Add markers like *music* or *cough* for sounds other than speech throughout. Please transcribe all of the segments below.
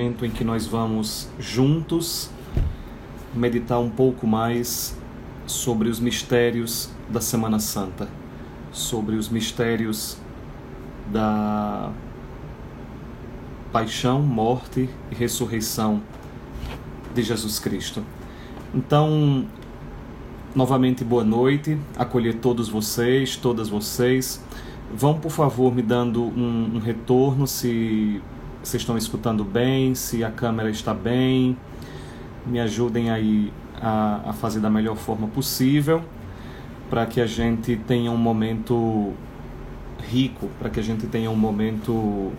momento em que nós vamos juntos meditar um pouco mais sobre os mistérios da Semana Santa, sobre os mistérios da paixão, morte e ressurreição de Jesus Cristo. Então, novamente boa noite, acolher todos vocês, todas vocês. Vão, por favor, me dando um, um retorno se vocês estão escutando bem, se a câmera está bem. Me ajudem aí a, a fazer da melhor forma possível para que a gente tenha um momento rico, para que a gente tenha um momento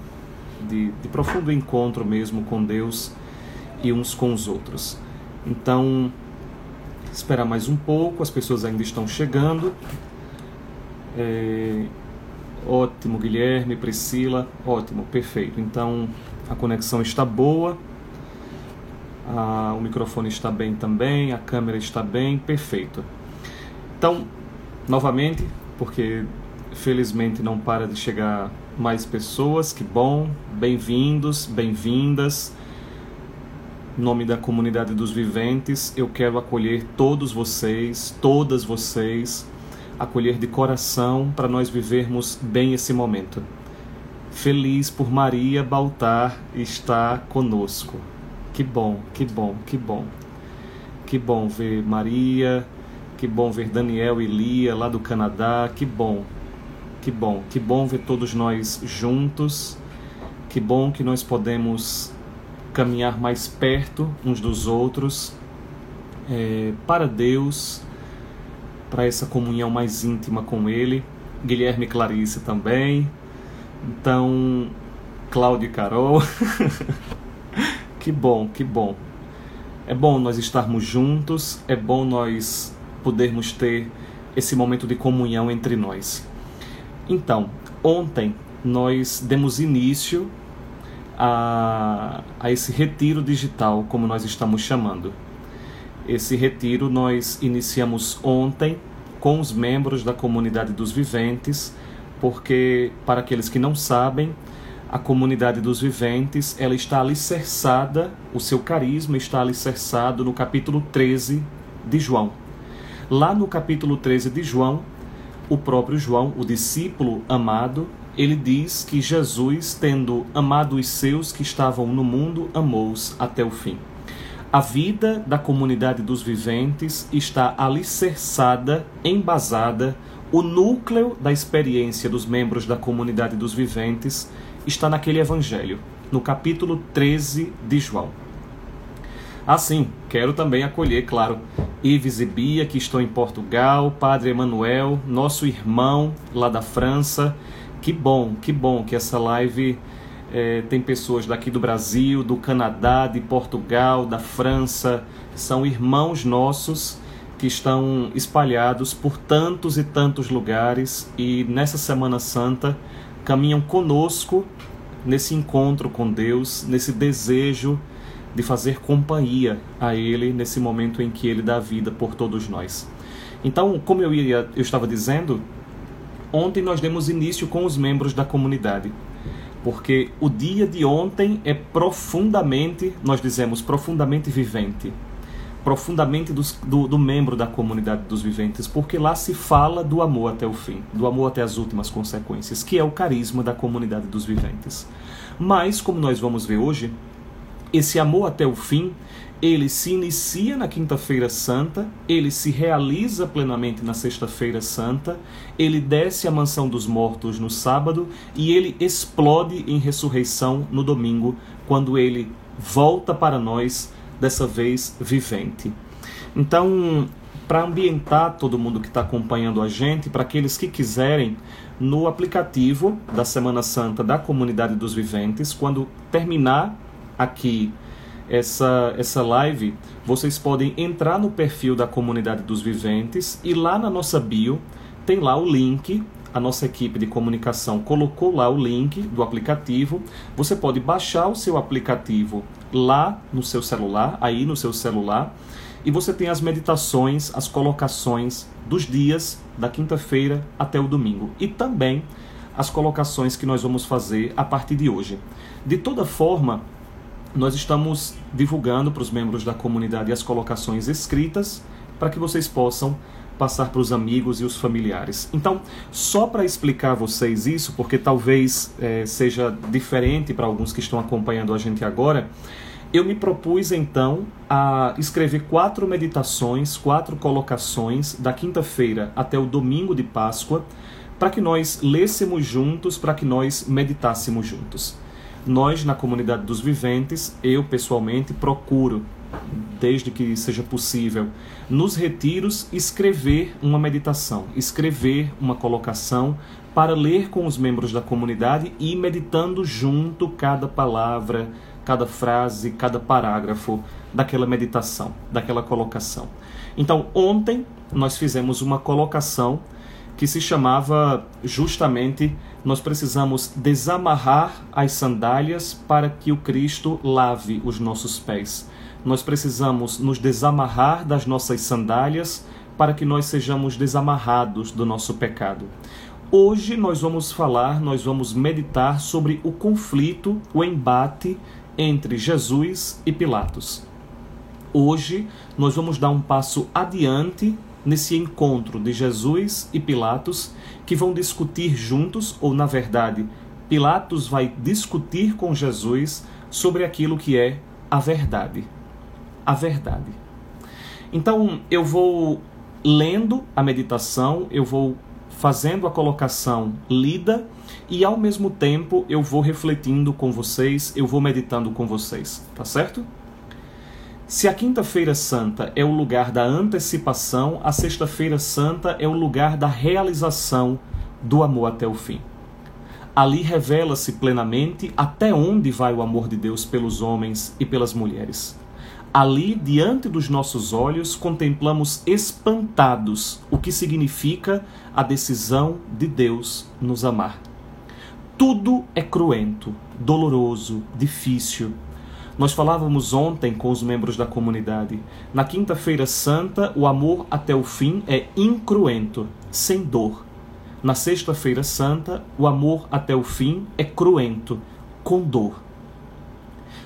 de, de profundo encontro mesmo com Deus e uns com os outros. Então, esperar mais um pouco, as pessoas ainda estão chegando. É, Ótimo, Guilherme, Priscila. Ótimo, perfeito. Então a conexão está boa, o microfone está bem também, a câmera está bem, perfeito. Então, novamente, porque felizmente não para de chegar mais pessoas, que bom, bem-vindos, bem-vindas. Em nome da comunidade dos viventes, eu quero acolher todos vocês, todas vocês acolher de coração para nós vivermos bem esse momento. Feliz por Maria Baltar estar conosco. Que bom, que bom, que bom. Que bom ver Maria, que bom ver Daniel e Lia lá do Canadá, que bom. Que bom, que bom ver todos nós juntos. Que bom que nós podemos caminhar mais perto uns dos outros é, para Deus para essa comunhão mais íntima com Ele. Guilherme Clarice também. Então, Cláudio e Carol. *laughs* que bom, que bom. É bom nós estarmos juntos, é bom nós podermos ter esse momento de comunhão entre nós. Então, ontem nós demos início a, a esse retiro digital, como nós estamos chamando. Esse retiro nós iniciamos ontem com os membros da comunidade dos viventes, porque para aqueles que não sabem, a comunidade dos viventes, ela está alicerçada, o seu carisma está alicerçado no capítulo 13 de João. Lá no capítulo 13 de João, o próprio João, o discípulo amado, ele diz que Jesus, tendo amado os seus que estavam no mundo, amou-os até o fim. A vida da comunidade dos viventes está alicerçada, embasada, o núcleo da experiência dos membros da comunidade dos viventes está naquele evangelho, no capítulo 13 de João. Assim, quero também acolher, claro, Ives e Bia, que estão em Portugal, Padre Emanuel, nosso irmão lá da França. Que bom, que bom que essa live é, tem pessoas daqui do Brasil, do Canadá, de Portugal, da França, são irmãos nossos que estão espalhados por tantos e tantos lugares e nessa Semana Santa caminham conosco nesse encontro com Deus, nesse desejo de fazer companhia a Ele nesse momento em que Ele dá vida por todos nós. Então, como eu, ia, eu estava dizendo, ontem nós demos início com os membros da comunidade porque o dia de ontem é profundamente, nós dizemos, profundamente vivente, profundamente do, do, do, membro da comunidade dos viventes, porque lá se fala do amor até o fim, do amor até as últimas consequências, que é o carisma da comunidade dos viventes. Mas, como nós vamos ver hoje, esse amor até o fim ele se inicia na Quinta-feira Santa, ele se realiza plenamente na Sexta-feira Santa, ele desce à mansão dos mortos no sábado e ele explode em ressurreição no domingo, quando ele volta para nós, dessa vez vivente. Então, para ambientar todo mundo que está acompanhando a gente, para aqueles que quiserem, no aplicativo da Semana Santa da Comunidade dos Viventes, quando terminar aqui essa, essa live, vocês podem entrar no perfil da comunidade dos viventes e lá na nossa bio tem lá o link. A nossa equipe de comunicação colocou lá o link do aplicativo. Você pode baixar o seu aplicativo lá no seu celular, aí no seu celular, e você tem as meditações, as colocações dos dias da quinta-feira até o domingo e também as colocações que nós vamos fazer a partir de hoje. De toda forma, nós estamos divulgando para os membros da comunidade as colocações escritas para que vocês possam passar para os amigos e os familiares. Então, só para explicar a vocês isso, porque talvez é, seja diferente para alguns que estão acompanhando a gente agora, eu me propus então a escrever quatro meditações, quatro colocações da quinta-feira até o domingo de Páscoa, para que nós lêssemos juntos, para que nós meditássemos juntos. Nós, na comunidade dos viventes, eu pessoalmente procuro, desde que seja possível, nos retiros, escrever uma meditação, escrever uma colocação para ler com os membros da comunidade e meditando junto cada palavra, cada frase, cada parágrafo daquela meditação, daquela colocação. Então, ontem nós fizemos uma colocação que se chamava justamente nós precisamos desamarrar as sandálias para que o Cristo lave os nossos pés. Nós precisamos nos desamarrar das nossas sandálias para que nós sejamos desamarrados do nosso pecado. Hoje nós vamos falar, nós vamos meditar sobre o conflito, o embate entre Jesus e Pilatos. Hoje nós vamos dar um passo adiante nesse encontro de Jesus e Pilatos, que vão discutir juntos, ou na verdade, Pilatos vai discutir com Jesus sobre aquilo que é a verdade. A verdade. Então, eu vou lendo a meditação, eu vou fazendo a colocação lida e ao mesmo tempo eu vou refletindo com vocês, eu vou meditando com vocês, tá certo? Se a Quinta-feira Santa é o lugar da antecipação, a Sexta-feira Santa é o lugar da realização do amor até o fim. Ali revela-se plenamente até onde vai o amor de Deus pelos homens e pelas mulheres. Ali, diante dos nossos olhos, contemplamos espantados o que significa a decisão de Deus nos amar. Tudo é cruento, doloroso, difícil, nós falávamos ontem com os membros da comunidade. Na Quinta-feira Santa, o amor até o fim é incruento, sem dor. Na Sexta-feira Santa, o amor até o fim é cruento, com dor.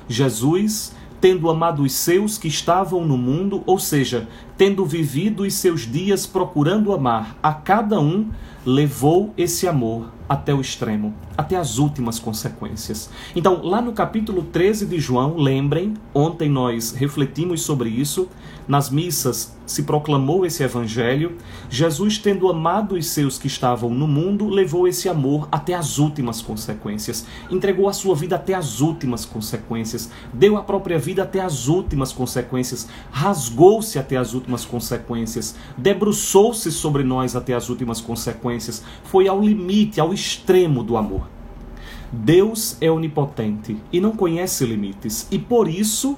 Jesus, tendo amado os seus que estavam no mundo, ou seja, tendo vivido os seus dias procurando amar a cada um, levou esse amor até o extremo, até as últimas consequências. Então, lá no capítulo 13 de João, lembrem, ontem nós refletimos sobre isso, nas missas se proclamou esse evangelho. Jesus, tendo amado os seus que estavam no mundo, levou esse amor até as últimas consequências, entregou a sua vida até as últimas consequências, deu a própria vida até as últimas consequências, rasgou-se até as últimas consequências, debruçou-se sobre nós até as últimas consequências, foi ao limite, ao extremo do amor. Deus é onipotente e não conhece limites, e por isso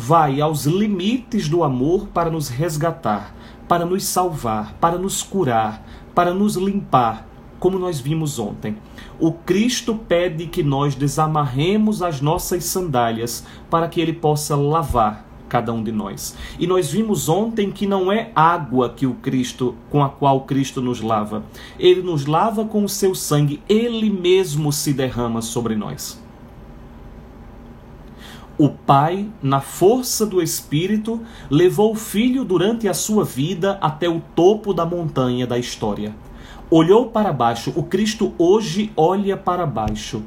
vai aos limites do amor para nos resgatar, para nos salvar, para nos curar, para nos limpar, como nós vimos ontem. O Cristo pede que nós desamarremos as nossas sandálias para que ele possa lavar cada um de nós. E nós vimos ontem que não é água que o Cristo com a qual Cristo nos lava. Ele nos lava com o seu sangue, ele mesmo se derrama sobre nós. O Pai, na força do Espírito, levou o Filho durante a sua vida até o topo da montanha da história. Olhou para baixo, o Cristo hoje olha para baixo,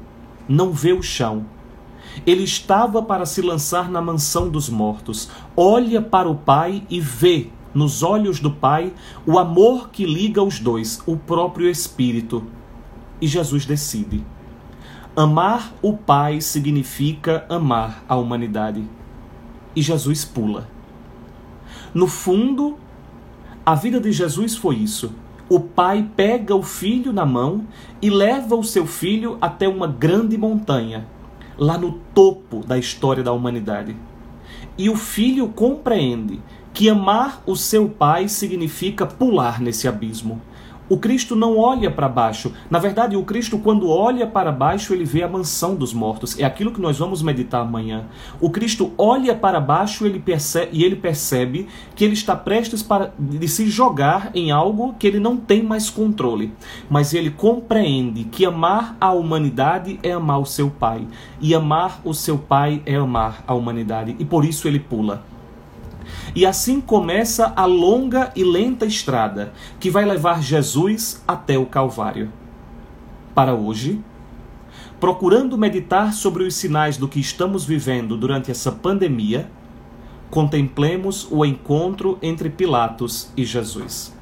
não vê o chão. Ele estava para se lançar na mansão dos mortos. Olha para o Pai e vê nos olhos do Pai o amor que liga os dois, o próprio Espírito. E Jesus decide. Amar o Pai significa amar a humanidade. E Jesus pula. No fundo, a vida de Jesus foi isso. O pai pega o filho na mão e leva o seu filho até uma grande montanha, lá no topo da história da humanidade. E o filho compreende que amar o seu pai significa pular nesse abismo. O Cristo não olha para baixo. Na verdade, o Cristo, quando olha para baixo, ele vê a mansão dos mortos. É aquilo que nós vamos meditar amanhã. O Cristo olha para baixo ele percebe, e ele percebe que ele está prestes para de se jogar em algo que ele não tem mais controle. Mas ele compreende que amar a humanidade é amar o seu Pai. E amar o seu Pai é amar a humanidade. E por isso ele pula. E assim começa a longa e lenta estrada que vai levar Jesus até o Calvário. Para hoje, procurando meditar sobre os sinais do que estamos vivendo durante essa pandemia, contemplemos o encontro entre Pilatos e Jesus.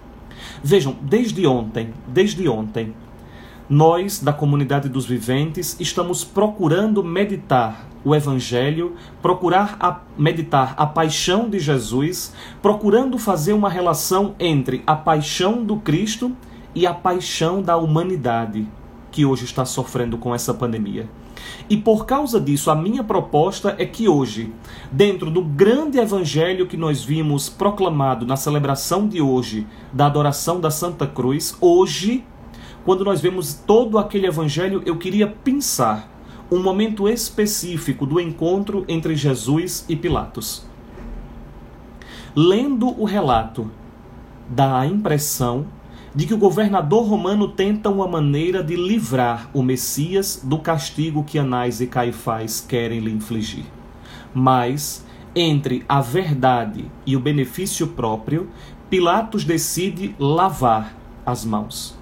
Vejam, desde ontem, desde ontem, nós da comunidade dos viventes estamos procurando meditar o Evangelho, procurar a, meditar a paixão de Jesus, procurando fazer uma relação entre a paixão do Cristo e a paixão da humanidade que hoje está sofrendo com essa pandemia. E por causa disso, a minha proposta é que hoje, dentro do grande evangelho que nós vimos proclamado na celebração de hoje, da adoração da Santa Cruz, hoje, quando nós vemos todo aquele evangelho, eu queria pensar um momento específico do encontro entre Jesus e Pilatos. Lendo o relato, dá a impressão de que o governador romano tenta uma maneira de livrar o Messias do castigo que Anás e Caifás querem lhe infligir. Mas, entre a verdade e o benefício próprio, Pilatos decide lavar as mãos.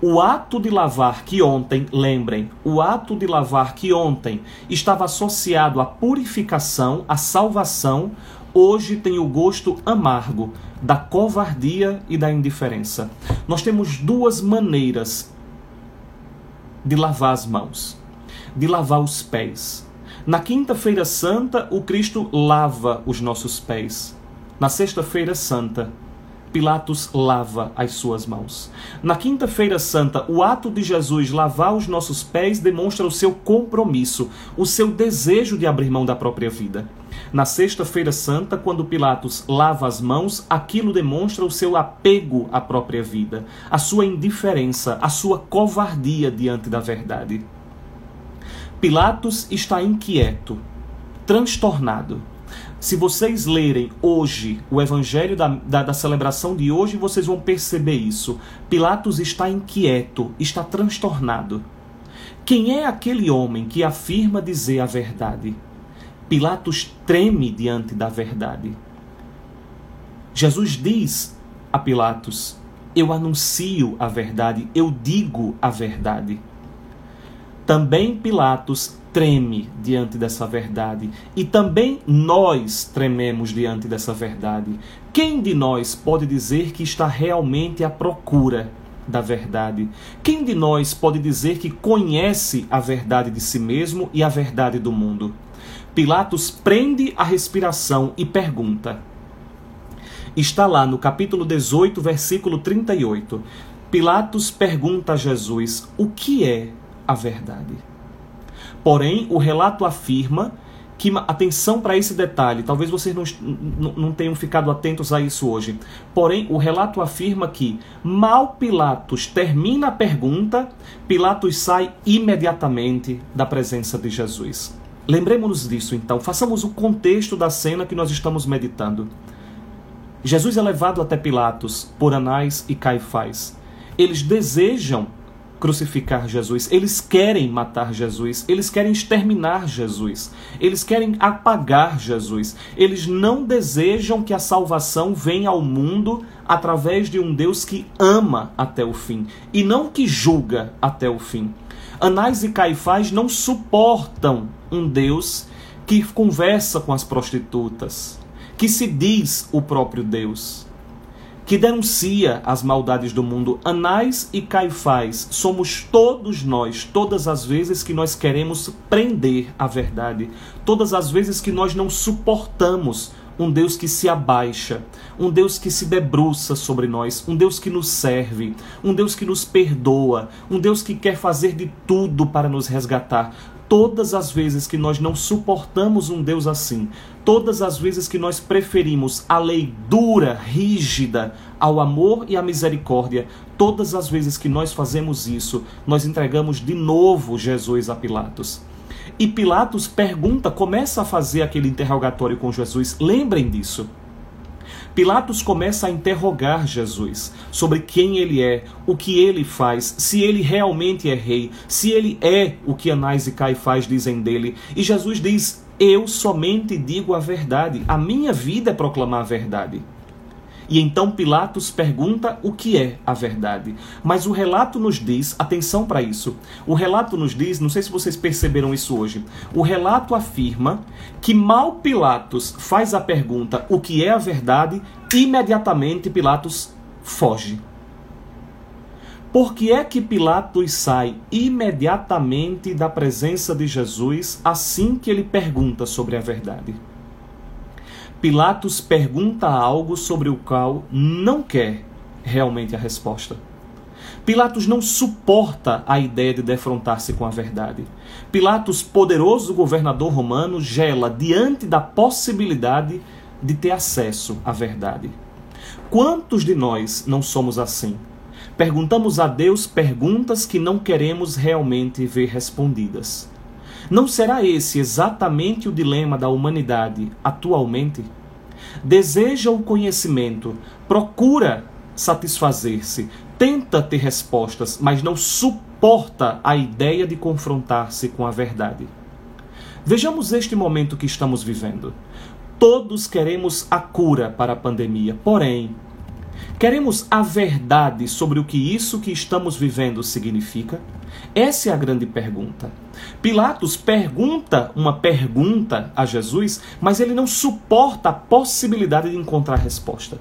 O ato de lavar que ontem, lembrem, o ato de lavar que ontem estava associado à purificação, à salvação, hoje tem o gosto amargo da covardia e da indiferença. Nós temos duas maneiras de lavar as mãos, de lavar os pés. Na quinta-feira santa, o Cristo lava os nossos pés. Na sexta-feira santa, Pilatos lava as suas mãos. Na Quinta-feira Santa, o ato de Jesus lavar os nossos pés demonstra o seu compromisso, o seu desejo de abrir mão da própria vida. Na Sexta-feira Santa, quando Pilatos lava as mãos, aquilo demonstra o seu apego à própria vida, a sua indiferença, a sua covardia diante da verdade. Pilatos está inquieto, transtornado se vocês lerem hoje o evangelho da, da, da, celebração de hoje, vocês vão perceber isso. Pilatos está inquieto, está transtornado. Quem é aquele homem que afirma dizer a verdade? Pilatos treme diante da verdade. Jesus diz a Pilatos: Eu anuncio a verdade, eu digo a verdade. Também Pilatos treme diante dessa verdade e também nós trememos diante dessa verdade. Quem de nós pode dizer que está realmente à procura da verdade? Quem de nós pode dizer que conhece a verdade de si mesmo e a verdade do mundo? Pilatos prende a respiração e pergunta. Está lá no capítulo 18, versículo 38. Pilatos pergunta a Jesus: O que é a verdade. Porém, o relato afirma que atenção para esse detalhe, talvez vocês não, não, tenham ficado atentos a isso hoje. Porém, o relato afirma que, mal Pilatos termina a pergunta, Pilatos sai imediatamente da presença de Jesus. Lembremos-nos disso então, façamos o contexto da cena que nós estamos meditando. Jesus é levado até Pilatos por Anás e Caifás. Eles desejam crucificar Jesus, eles querem matar Jesus, eles querem exterminar Jesus, eles querem apagar Jesus. Eles não desejam que a salvação venha ao mundo através de um Deus que ama até o fim e não que julga até o fim. Anás e Caifás não suportam um Deus que conversa com as prostitutas, que se diz o próprio Deus que denuncia as maldades do mundo. Anás e Caifás somos todos nós, todas as vezes que nós queremos prender a verdade, todas as vezes que nós não suportamos um Deus que se abaixa, um Deus que se debruça sobre nós, um Deus que nos serve, um Deus que nos perdoa, um Deus que quer fazer de tudo para nos resgatar. Todas as vezes que nós não suportamos um Deus assim, todas as vezes que nós preferimos a lei dura, rígida, ao amor e à misericórdia, todas as vezes que nós fazemos isso, nós entregamos de novo Jesus a Pilatos. E Pilatos pergunta, começa a fazer aquele interrogatório com Jesus. Lembrem disso. Pilatos começa a interrogar Jesus sobre quem ele é, o que ele faz, se ele realmente é rei, se ele é o que Anás e Caifás dizem dele. E Jesus diz: Eu somente digo a verdade, a minha vida é proclamar a verdade. E então Pilatos pergunta o que é a verdade. Mas o relato nos diz, atenção para isso. O relato nos diz, não sei se vocês perceberam isso hoje. O relato afirma que mal Pilatos faz a pergunta o que é a verdade, imediatamente Pilatos foge. Por que é que Pilatos sai imediatamente da presença de Jesus assim que ele pergunta sobre a verdade? Pilatos pergunta algo sobre o qual não quer realmente a resposta. Pilatos não suporta a ideia de defrontar-se com a verdade. Pilatos, poderoso governador romano, gela diante da possibilidade de ter acesso à verdade. Quantos de nós não somos assim? Perguntamos a Deus perguntas que não queremos realmente ver respondidas. Não será esse exatamente o dilema da humanidade atualmente? Deseja o conhecimento, procura satisfazer-se, tenta ter respostas, mas não suporta a ideia de confrontar-se com a verdade. Vejamos este momento que estamos vivendo. Todos queremos a cura para a pandemia, porém, queremos a verdade sobre o que isso que estamos vivendo significa? Essa é a grande pergunta. Pilatos pergunta uma pergunta a Jesus, mas ele não suporta a possibilidade de encontrar resposta.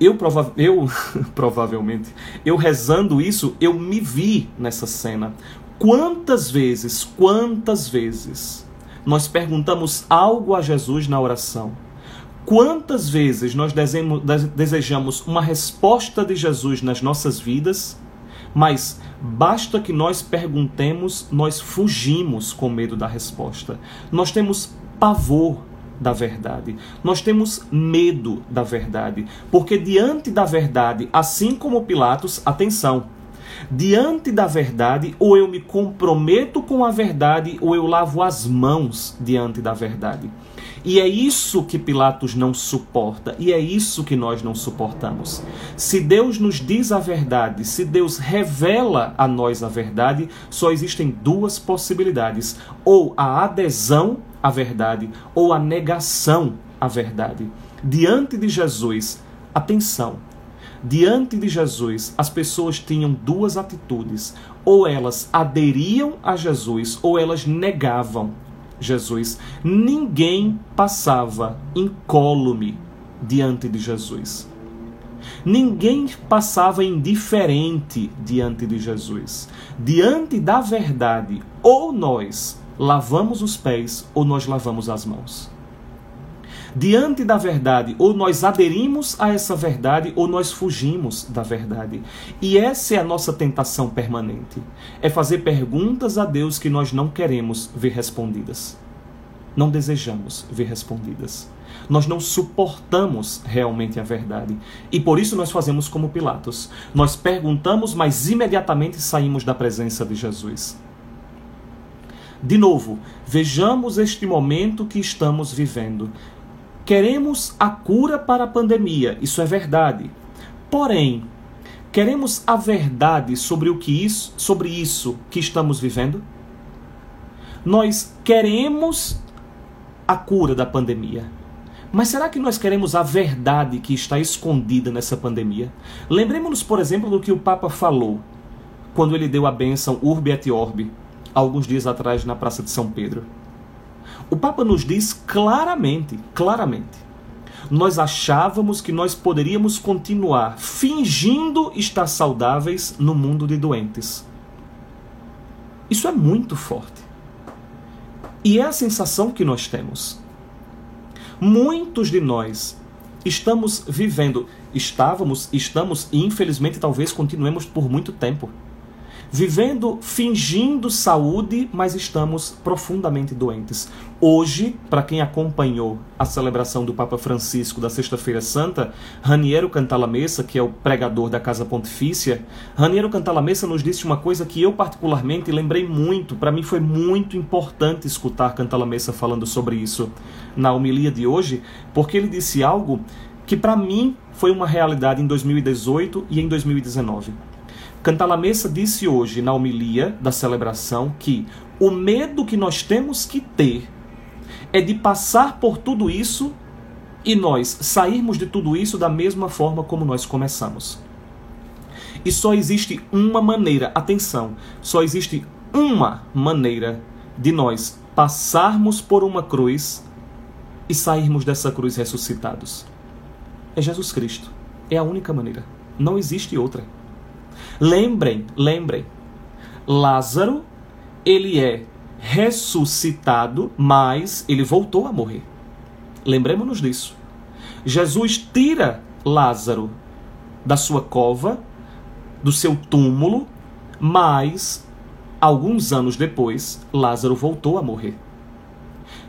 Eu, prova eu *laughs* provavelmente, eu rezando isso, eu me vi nessa cena. Quantas vezes, quantas vezes nós perguntamos algo a Jesus na oração? Quantas vezes nós desejamos uma resposta de Jesus nas nossas vidas mas basta que nós perguntemos, nós fugimos com medo da resposta. Nós temos pavor da verdade. Nós temos medo da verdade, porque diante da verdade, assim como Pilatos, atenção, diante da verdade, ou eu me comprometo com a verdade, ou eu lavo as mãos diante da verdade. E é isso que Pilatos não suporta, e é isso que nós não suportamos. Se Deus nos diz a verdade, se Deus revela a nós a verdade, só existem duas possibilidades: ou a adesão à verdade, ou a negação à verdade. Diante de Jesus, atenção, diante de Jesus, as pessoas tinham duas atitudes: ou elas aderiam a Jesus, ou elas negavam Jesus. Ninguém passava incólume diante de Jesus. Ninguém passava indiferente diante de Jesus. Diante da verdade, ou nós lavamos os pés ou nós lavamos as mãos diante da verdade, ou nós aderimos a essa verdade, ou nós fugimos da verdade. E essa é a nossa tentação permanente: é fazer perguntas a Deus que nós não queremos ver respondidas. Não desejamos ver respondidas. Nós não suportamos realmente a verdade. E por isso nós fazemos como Pilatos. Nós perguntamos, mas imediatamente saímos da presença de Jesus. De novo, vejamos este momento que estamos vivendo. Queremos a cura para a pandemia, isso é verdade. Porém, queremos a verdade sobre o que isso, sobre isso que estamos vivendo? Nós queremos a cura da pandemia. Mas será que nós queremos a verdade que está escondida nessa pandemia? Lembremos-nos, por exemplo, do que o Papa falou quando ele deu a bênção Urbi et Orbi, alguns dias atrás na Praça de São Pedro. O Papa nos diz claramente, claramente, nós achávamos que nós poderíamos continuar fingindo estar saudáveis no mundo de doentes. Isso é muito forte. E é a sensação que nós temos. Muitos de nós estamos vivendo, estávamos, estamos e infelizmente talvez continuemos por muito tempo, vivendo fingindo saúde, mas estamos profundamente doentes. Hoje, para quem acompanhou a celebração do Papa Francisco da Sexta-feira Santa, Raniero Cantalamessa, que é o pregador da Casa Pontifícia, Raniero Cantalamessa nos disse uma coisa que eu particularmente lembrei muito, para mim foi muito importante escutar Cantalamessa falando sobre isso na homilia de hoje, porque ele disse algo que para mim foi uma realidade em 2018 e em 2019. Cantalamessa disse hoje na homilia da celebração que o medo que nós temos que ter é de passar por tudo isso e nós sairmos de tudo isso da mesma forma como nós começamos. E só existe uma maneira, atenção, só existe uma maneira de nós passarmos por uma cruz e sairmos dessa cruz ressuscitados. É Jesus Cristo. É a única maneira. Não existe outra. Lembrem, lembrem. Lázaro, ele é ressuscitado, mas ele voltou a morrer. Lembremos-nos disso. Jesus tira Lázaro da sua cova, do seu túmulo, mas alguns anos depois, Lázaro voltou a morrer.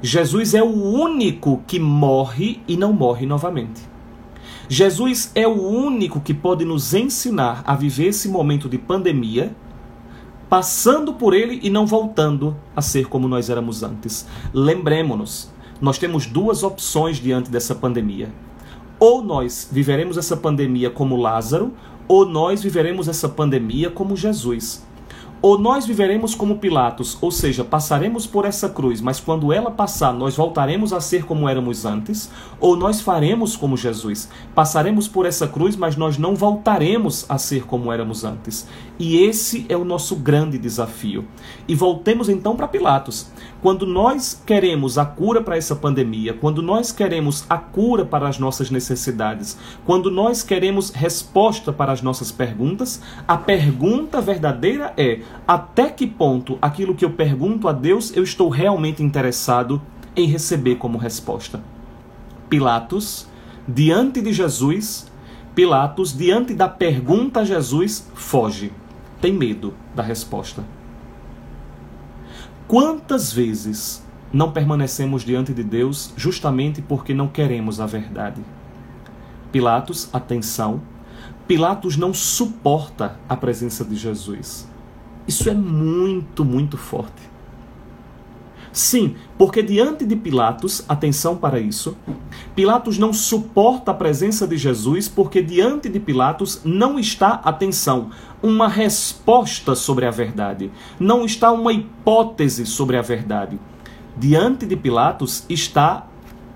Jesus é o único que morre e não morre novamente. Jesus é o único que pode nos ensinar a viver esse momento de pandemia passando por ele e não voltando a ser como nós éramos antes. Lembremos-nos, nós temos duas opções diante dessa pandemia. Ou nós viveremos essa pandemia como Lázaro, ou nós viveremos essa pandemia como Jesus. Ou nós viveremos como Pilatos, ou seja, passaremos por essa cruz, mas quando ela passar, nós voltaremos a ser como éramos antes, ou nós faremos como Jesus. Passaremos por essa cruz, mas nós não voltaremos a ser como éramos antes. E esse é o nosso grande desafio. E voltemos então para Pilatos. Quando nós queremos a cura para essa pandemia, quando nós queremos a cura para as nossas necessidades, quando nós queremos resposta para as nossas perguntas, a pergunta verdadeira é: até que ponto aquilo que eu pergunto a Deus eu estou realmente interessado em receber como resposta? Pilatos, diante de Jesus, Pilatos, diante da pergunta a Jesus, foge, tem medo da resposta. Quantas vezes não permanecemos diante de Deus justamente porque não queremos a verdade? Pilatos, atenção, Pilatos não suporta a presença de Jesus. Isso é muito, muito forte. Sim, porque diante de Pilatos, atenção para isso, Pilatos não suporta a presença de Jesus, porque diante de Pilatos não está, atenção, uma resposta sobre a verdade, não está uma hipótese sobre a verdade. Diante de Pilatos está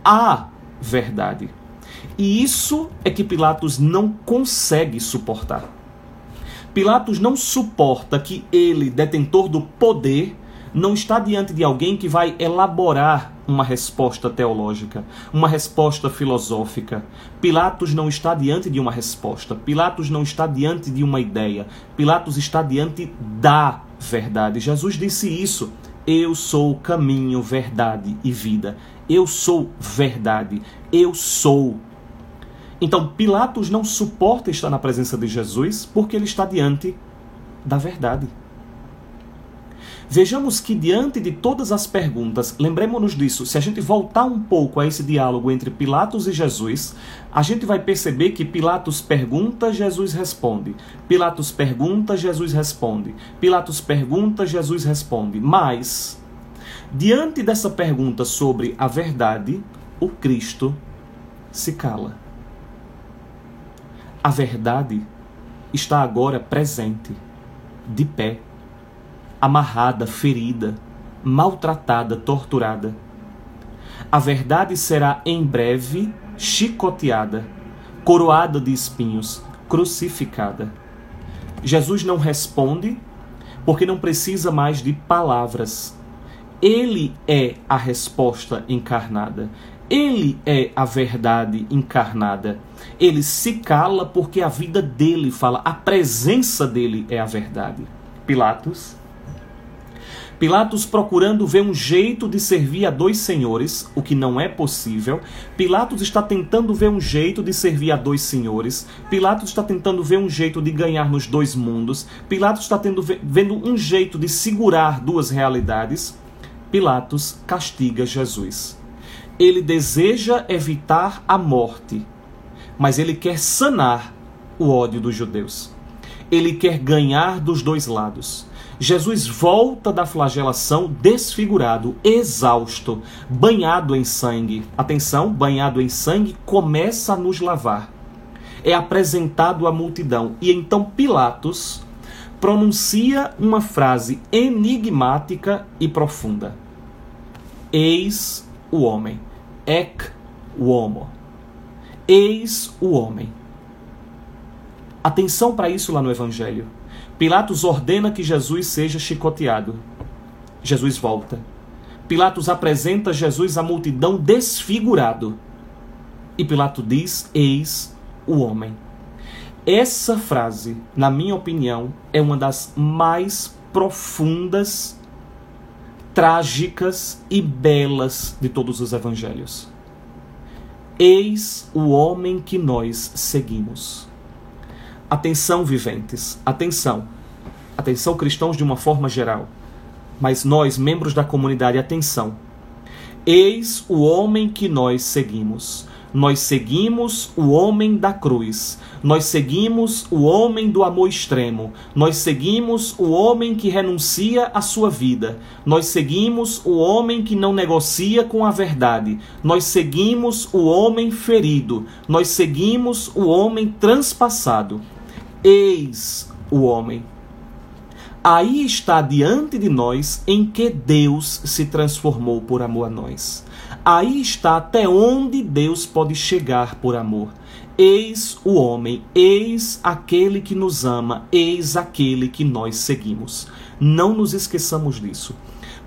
a verdade. E isso é que Pilatos não consegue suportar. Pilatos não suporta que ele, detentor do poder, não está diante de alguém que vai elaborar uma resposta teológica, uma resposta filosófica. Pilatos não está diante de uma resposta, Pilatos não está diante de uma ideia, Pilatos está diante da verdade. Jesus disse isso. Eu sou o caminho, verdade e vida. Eu sou verdade. Eu sou. Então, Pilatos não suporta estar na presença de Jesus porque ele está diante da verdade. Vejamos que, diante de todas as perguntas, lembremos-nos disso, se a gente voltar um pouco a esse diálogo entre Pilatos e Jesus, a gente vai perceber que Pilatos pergunta, Jesus responde. Pilatos pergunta, Jesus responde. Pilatos pergunta, Jesus responde. Mas, diante dessa pergunta sobre a verdade, o Cristo se cala. A verdade está agora presente, de pé amarrada, ferida, maltratada, torturada. A verdade será em breve chicoteada, coroada de espinhos, crucificada. Jesus não responde porque não precisa mais de palavras. Ele é a resposta encarnada. Ele é a verdade encarnada. Ele se cala porque a vida dele fala, a presença dele é a verdade. Pilatos Pilatos procurando ver um jeito de servir a dois senhores, o que não é possível. Pilatos está tentando ver um jeito de servir a dois senhores. Pilatos está tentando ver um jeito de ganhar nos dois mundos. Pilatos está tendo, vendo um jeito de segurar duas realidades. Pilatos castiga Jesus. Ele deseja evitar a morte, mas ele quer sanar o ódio dos judeus. Ele quer ganhar dos dois lados. Jesus volta da flagelação desfigurado, exausto, banhado em sangue. Atenção, banhado em sangue, começa a nos lavar. É apresentado à multidão. E então Pilatos pronuncia uma frase enigmática e profunda: Eis o homem. Ec uomo. Eis o homem. Atenção para isso lá no Evangelho. Pilatos ordena que Jesus seja chicoteado. Jesus volta. Pilatos apresenta Jesus à multidão desfigurado. E Pilato diz: Eis o homem. Essa frase, na minha opinião, é uma das mais profundas, trágicas e belas de todos os evangelhos. Eis o homem que nós seguimos. Atenção, viventes, atenção. Atenção, cristãos de uma forma geral. Mas nós, membros da comunidade, atenção. Eis o homem que nós seguimos. Nós seguimos o homem da cruz. Nós seguimos o homem do amor extremo. Nós seguimos o homem que renuncia à sua vida. Nós seguimos o homem que não negocia com a verdade. Nós seguimos o homem ferido. Nós seguimos o homem transpassado. Eis o homem. Aí está diante de nós em que Deus se transformou por amor a nós. Aí está até onde Deus pode chegar por amor. Eis o homem, eis aquele que nos ama, eis aquele que nós seguimos. Não nos esqueçamos disso.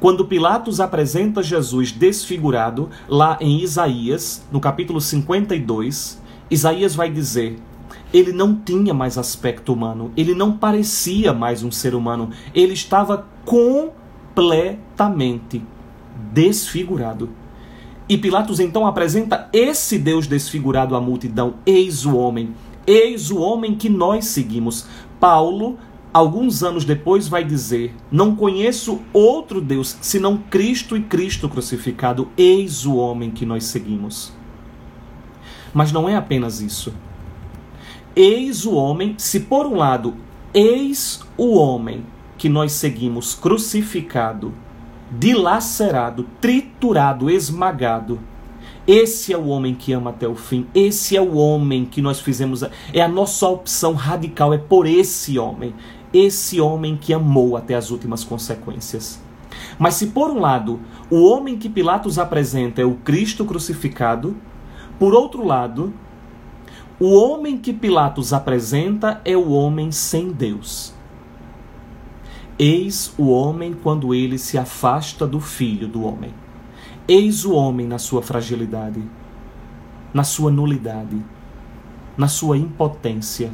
Quando Pilatos apresenta Jesus desfigurado, lá em Isaías, no capítulo 52, Isaías vai dizer: ele não tinha mais aspecto humano, ele não parecia mais um ser humano, ele estava completamente desfigurado. E Pilatos então apresenta esse Deus desfigurado à multidão: Eis o homem, eis o homem que nós seguimos. Paulo, alguns anos depois, vai dizer: Não conheço outro Deus senão Cristo e Cristo crucificado. Eis o homem que nós seguimos. Mas não é apenas isso. Eis o homem, se por um lado, eis o homem que nós seguimos crucificado, dilacerado, triturado, esmagado. Esse é o homem que ama até o fim. Esse é o homem que nós fizemos. É a nossa opção radical. É por esse homem. Esse homem que amou até as últimas consequências. Mas se por um lado o homem que Pilatos apresenta é o Cristo crucificado, por outro lado, o homem que Pilatos apresenta é o homem sem Deus. Eis o homem quando ele se afasta do filho do homem. Eis o homem na sua fragilidade, na sua nulidade, na sua impotência.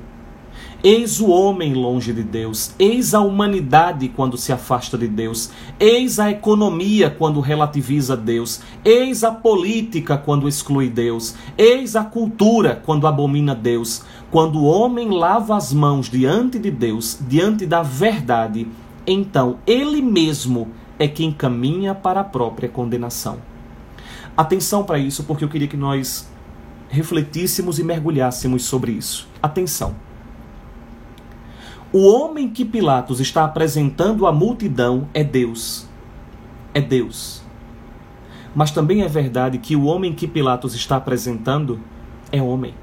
Eis o homem longe de Deus, eis a humanidade quando se afasta de Deus, eis a economia quando relativiza Deus, eis a política quando exclui Deus, eis a cultura quando abomina Deus. Quando o homem lava as mãos diante de Deus, diante da verdade, então ele mesmo é quem caminha para a própria condenação. Atenção para isso, porque eu queria que nós refletíssemos e mergulhássemos sobre isso. Atenção. O homem que Pilatos está apresentando à multidão é Deus. É Deus. Mas também é verdade que o homem que Pilatos está apresentando é homem.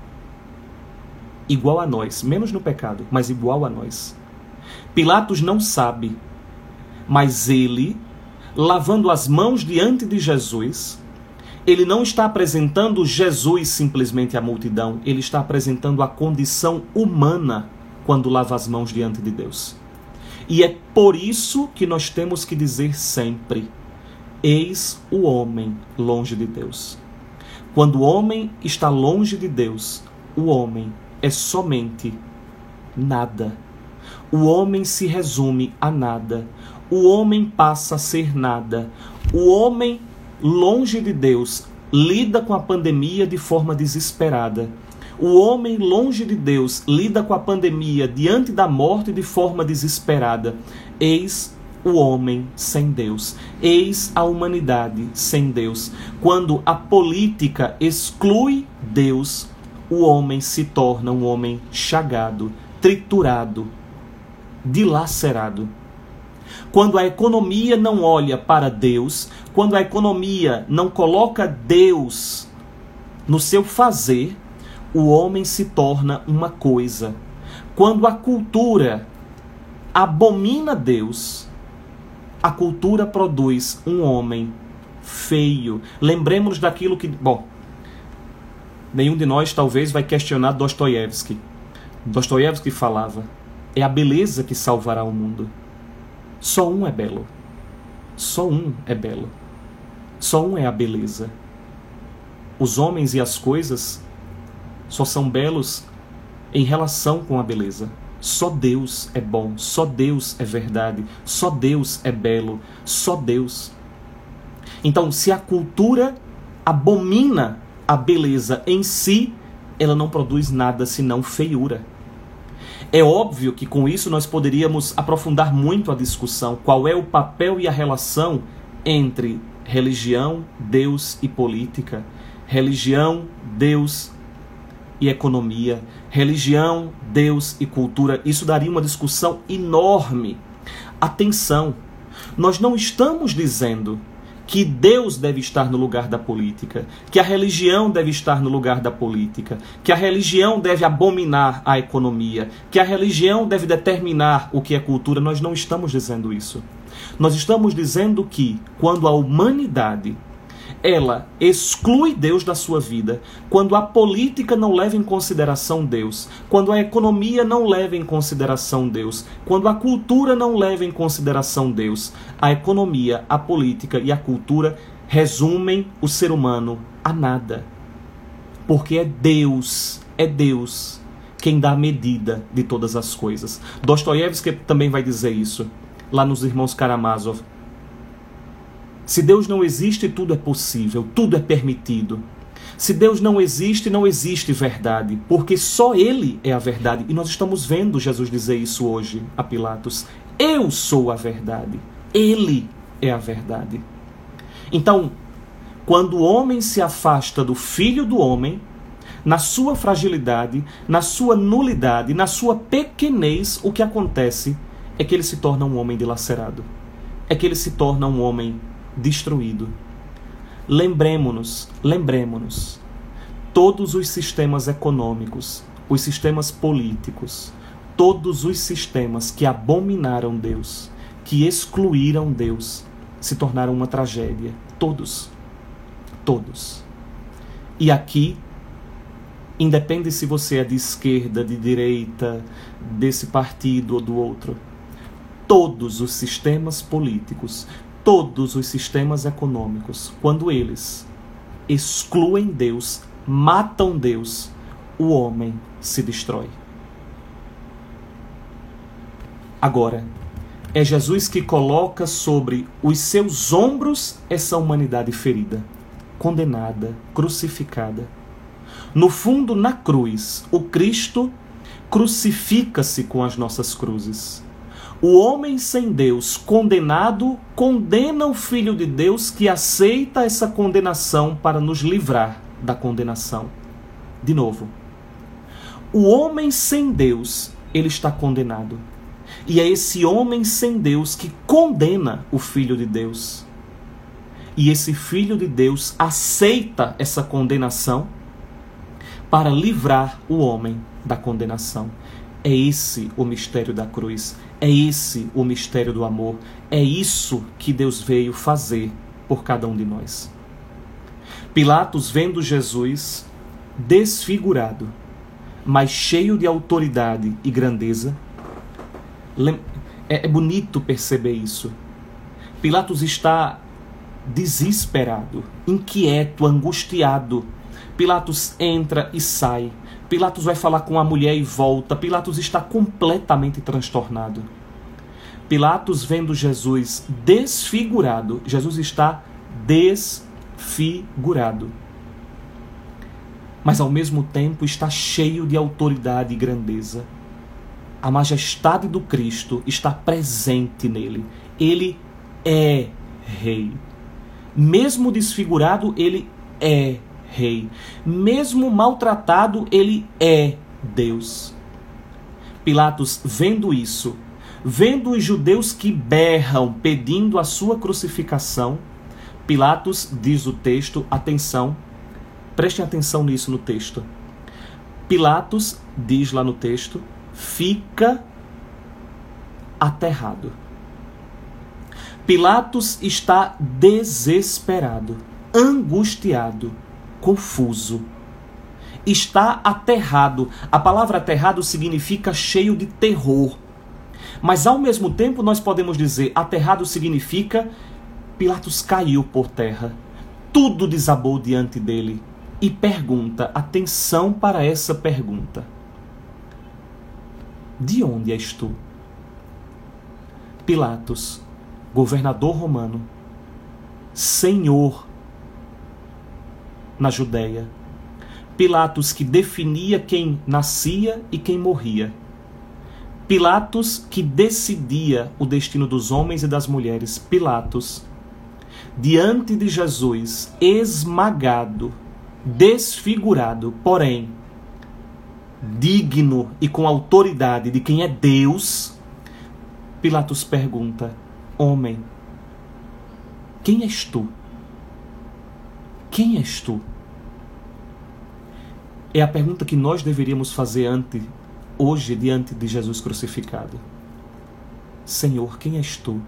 Igual a nós, menos no pecado, mas igual a nós. Pilatos não sabe, mas ele, lavando as mãos diante de Jesus, ele não está apresentando Jesus simplesmente à multidão, ele está apresentando a condição humana quando lava as mãos diante de Deus. E é por isso que nós temos que dizer sempre: Eis o homem longe de Deus. Quando o homem está longe de Deus, o homem é somente nada. O homem se resume a nada. O homem passa a ser nada. O homem, longe de Deus, lida com a pandemia de forma desesperada. O homem, longe de Deus, lida com a pandemia diante da morte de forma desesperada. Eis o homem sem Deus. Eis a humanidade sem Deus. Quando a política exclui Deus, o homem se torna um homem chagado, triturado, dilacerado. Quando a economia não olha para Deus, quando a economia não coloca Deus no seu fazer, o homem se torna uma coisa. Quando a cultura abomina Deus, a cultura produz um homem feio. Lembremos daquilo que. Bom, nenhum de nós talvez vai questionar Dostoiévski. Dostoiévski falava: é a beleza que salvará o mundo. Só um é belo. Só um é belo. Só um é a beleza. Os homens e as coisas só são belos em relação com a beleza. Só Deus é bom, só Deus é verdade, só Deus é belo, só Deus. Então, se a cultura abomina a beleza em si, ela não produz nada senão feiura. É óbvio que com isso nós poderíamos aprofundar muito a discussão qual é o papel e a relação entre religião, Deus e política, religião, Deus e economia, religião, Deus e cultura. Isso daria uma discussão enorme. Atenção, nós não estamos dizendo que Deus deve estar no lugar da política, que a religião deve estar no lugar da política, que a religião deve abominar a economia, que a religião deve determinar o que é cultura. Nós não estamos dizendo isso. Nós estamos dizendo que quando a humanidade ela exclui Deus da sua vida, quando a política não leva em consideração Deus, quando a economia não leva em consideração Deus, quando a cultura não leva em consideração Deus, a economia, a política e a cultura resumem o ser humano a nada. Porque é Deus, é Deus quem dá a medida de todas as coisas. Dostoiévski também vai dizer isso lá nos Irmãos Karamazov. Se Deus não existe, tudo é possível, tudo é permitido. Se Deus não existe, não existe verdade, porque só Ele é a verdade. E nós estamos vendo Jesus dizer isso hoje a Pilatos. Eu sou a verdade. Ele é a verdade. Então, quando o homem se afasta do filho do homem, na sua fragilidade, na sua nulidade, na sua pequenez, o que acontece é que ele se torna um homem dilacerado. É que ele se torna um homem destruído. Lembremos-nos, lembremos-nos, todos os sistemas econômicos, os sistemas políticos, todos os sistemas que abominaram Deus, que excluíram Deus, se tornaram uma tragédia. Todos. Todos. E aqui, independe se você é de esquerda, de direita, desse partido ou do outro, todos os sistemas políticos, todos os sistemas econômicos, quando eles excluem Deus, matam Deus, o homem se destrói. Agora, é Jesus que coloca sobre os seus ombros essa humanidade ferida, condenada, crucificada. No fundo, na cruz, o Cristo crucifica-se com as nossas cruzes. O homem sem Deus, condenado, condena o Filho de Deus que aceita essa condenação para nos livrar da condenação. De novo, o homem sem Deus, ele está condenado. E é esse homem sem Deus que condena o Filho de Deus. E esse Filho de Deus aceita essa condenação para livrar o homem da condenação. É esse o mistério da cruz. É esse o mistério do amor. É isso que Deus veio fazer por cada um de nós. Pilatos, vendo Jesus desfigurado, mas cheio de autoridade e grandeza, é, é bonito perceber isso. Pilatos está desesperado, inquieto, angustiado. Pilatos entra e sai. Pilatos vai falar com a mulher e volta. Pilatos está completamente transtornado. Pilatos vendo Jesus desfigurado, Jesus está desfigurado. Mas ao mesmo tempo está cheio de autoridade e grandeza. A majestade do Cristo está presente nele. Ele é rei. Mesmo desfigurado, ele é rei. Mesmo maltratado, ele é Deus. Pilatos, vendo isso, vendo os judeus que berram pedindo a sua crucificação, Pilatos diz o texto, atenção, prestem atenção nisso no texto. Pilatos diz lá no texto, fica aterrado. Pilatos está desesperado, angustiado, confuso. Está aterrado. A palavra aterrado significa cheio de terror. Mas ao mesmo tempo nós podemos dizer aterrado significa Pilatos caiu por terra. Tudo desabou diante dele. E pergunta, atenção para essa pergunta: De onde és tu? Pilatos governador romano, senhor na Judéia. Pilatos que definia quem nascia e quem morria. Pilatos que decidia o destino dos homens e das mulheres. Pilatos, diante de Jesus, esmagado, desfigurado, porém, digno e com autoridade de quem é Deus, Pilatos pergunta: Homem, quem és tu? Quem és tu? É a pergunta que nós deveríamos fazer ante, hoje diante de Jesus crucificado. Senhor, quem és tu?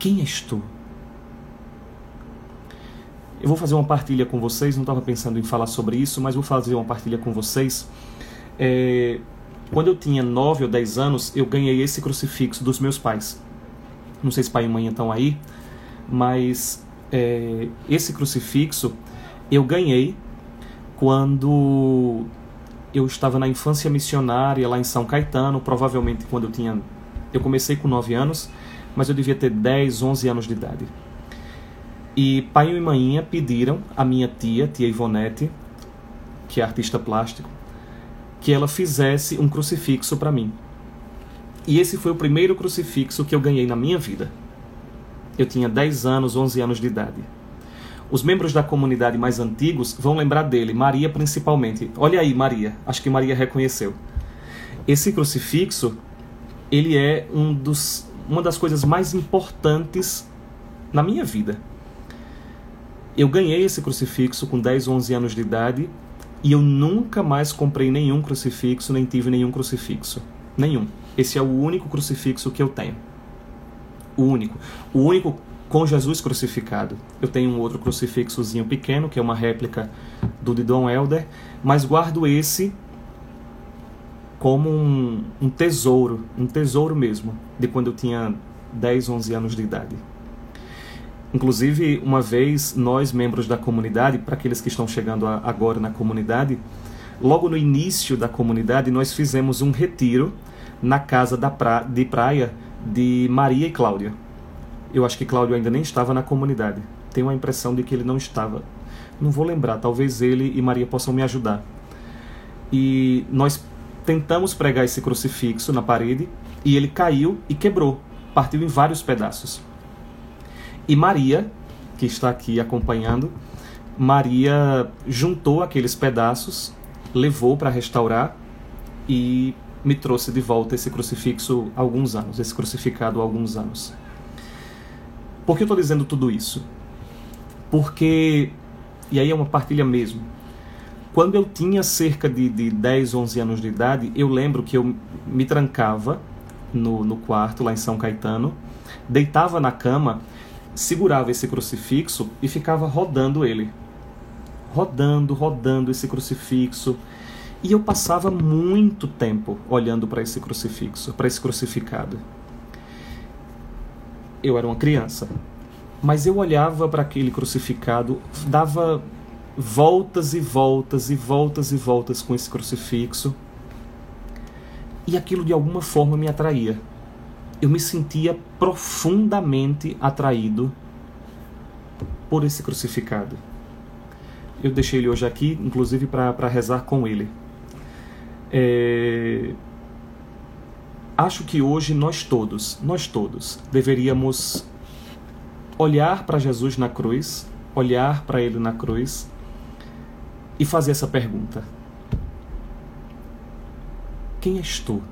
Quem és tu? Eu vou fazer uma partilha com vocês, não estava pensando em falar sobre isso, mas vou fazer uma partilha com vocês. É, quando eu tinha 9 ou 10 anos, eu ganhei esse crucifixo dos meus pais. Não sei se pai e mãe estão aí, mas é, esse crucifixo eu ganhei quando eu estava na infância missionária lá em São Caetano, provavelmente quando eu tinha. Eu comecei com 9 anos, mas eu devia ter 10, 11 anos de idade. E pai e mãe pediram a minha tia, tia Ivonete, que é artista plástico, que ela fizesse um crucifixo para mim. E esse foi o primeiro crucifixo que eu ganhei na minha vida. Eu tinha 10 anos, 11 anos de idade. Os membros da comunidade mais antigos vão lembrar dele, Maria principalmente. Olha aí, Maria. Acho que Maria reconheceu. Esse crucifixo, ele é um dos, uma das coisas mais importantes na minha vida. Eu ganhei esse crucifixo com 10, 11 anos de idade e eu nunca mais comprei nenhum crucifixo, nem tive nenhum crucifixo. Nenhum. Esse é o único crucifixo que eu tenho. O único. O único com Jesus crucificado. Eu tenho um outro crucifixozinho pequeno, que é uma réplica do de Dom Helder, mas guardo esse como um, um tesouro, um tesouro mesmo, de quando eu tinha 10, 11 anos de idade. Inclusive, uma vez, nós, membros da comunidade, para aqueles que estão chegando agora na comunidade, logo no início da comunidade, nós fizemos um retiro na casa da pra de praia de Maria e Cláudia. Eu acho que Cláudio ainda nem estava na comunidade. Tenho a impressão de que ele não estava. Não vou lembrar, talvez ele e Maria possam me ajudar. E nós tentamos pregar esse crucifixo na parede e ele caiu e quebrou, partiu em vários pedaços. E Maria, que está aqui acompanhando, Maria juntou aqueles pedaços, levou para restaurar e me trouxe de volta esse crucifixo há alguns anos, esse crucificado há alguns anos. Por que eu estou dizendo tudo isso? Porque, e aí é uma partilha mesmo, quando eu tinha cerca de, de 10, 11 anos de idade, eu lembro que eu me trancava no, no quarto lá em São Caetano, deitava na cama segurava esse crucifixo e ficava rodando ele. Rodando, rodando esse crucifixo. E eu passava muito tempo olhando para esse crucifixo, para esse crucificado. Eu era uma criança, mas eu olhava para aquele crucificado, dava voltas e voltas e voltas e voltas com esse crucifixo. E aquilo de alguma forma me atraía. Eu me sentia profundamente atraído por esse crucificado. Eu deixei ele hoje aqui, inclusive para rezar com ele. É... Acho que hoje nós todos, nós todos, deveríamos olhar para Jesus na cruz, olhar para ele na cruz e fazer essa pergunta: Quem és tu?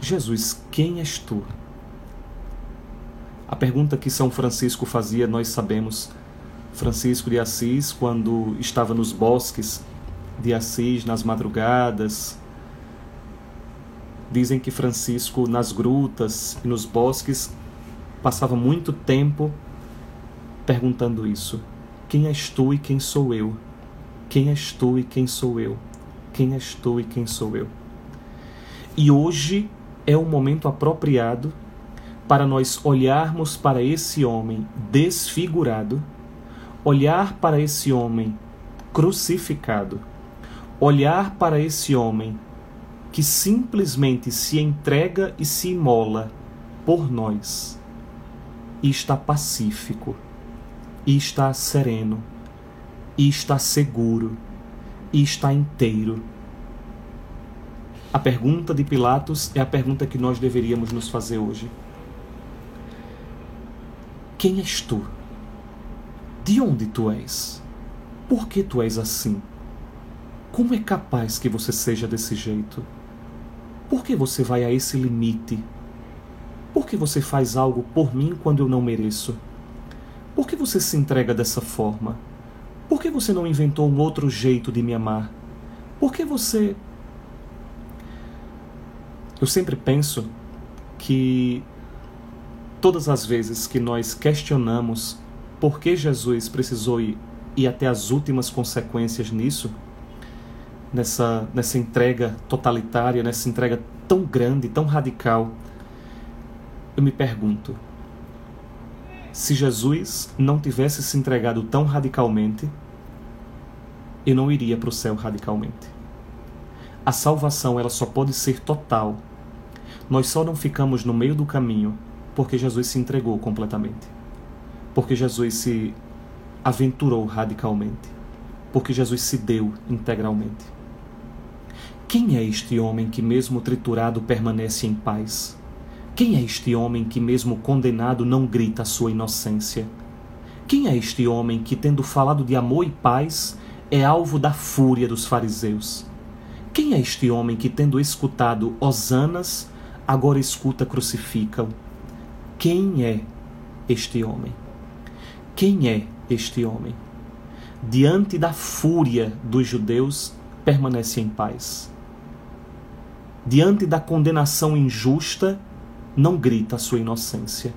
Jesus, quem és tu? A pergunta que São Francisco fazia, nós sabemos. Francisco de Assis, quando estava nos bosques de Assis, nas madrugadas, dizem que Francisco, nas grutas e nos bosques, passava muito tempo perguntando isso. Quem és tu e quem sou eu? Quem és tu e quem sou eu? Quem és tu e quem sou eu? E hoje é o momento apropriado para nós olharmos para esse homem desfigurado, olhar para esse homem crucificado, olhar para esse homem que simplesmente se entrega e se imola por nós e está pacífico e está sereno, e está seguro, e está inteiro. A pergunta de Pilatos é a pergunta que nós deveríamos nos fazer hoje. Quem és tu? De onde tu és? Por que tu és assim? Como é capaz que você seja desse jeito? Por que você vai a esse limite? Por que você faz algo por mim quando eu não mereço? Por que você se entrega dessa forma? Por que você não inventou um outro jeito de me amar? Por que você. Eu sempre penso que todas as vezes que nós questionamos por que Jesus precisou ir, ir até as últimas consequências nisso, nessa, nessa entrega totalitária, nessa entrega tão grande, tão radical, eu me pergunto: se Jesus não tivesse se entregado tão radicalmente, eu não iria para o céu radicalmente. A salvação ela só pode ser total. Nós só não ficamos no meio do caminho porque Jesus se entregou completamente. Porque Jesus se aventurou radicalmente. Porque Jesus se deu integralmente. Quem é este homem que, mesmo triturado, permanece em paz? Quem é este homem que, mesmo condenado, não grita a sua inocência? Quem é este homem que, tendo falado de amor e paz, é alvo da fúria dos fariseus? Quem é este homem que, tendo escutado hosanas, agora escuta crucificam? Quem é este homem? Quem é este homem? Diante da fúria dos judeus, permanece em paz. Diante da condenação injusta, não grita a sua inocência.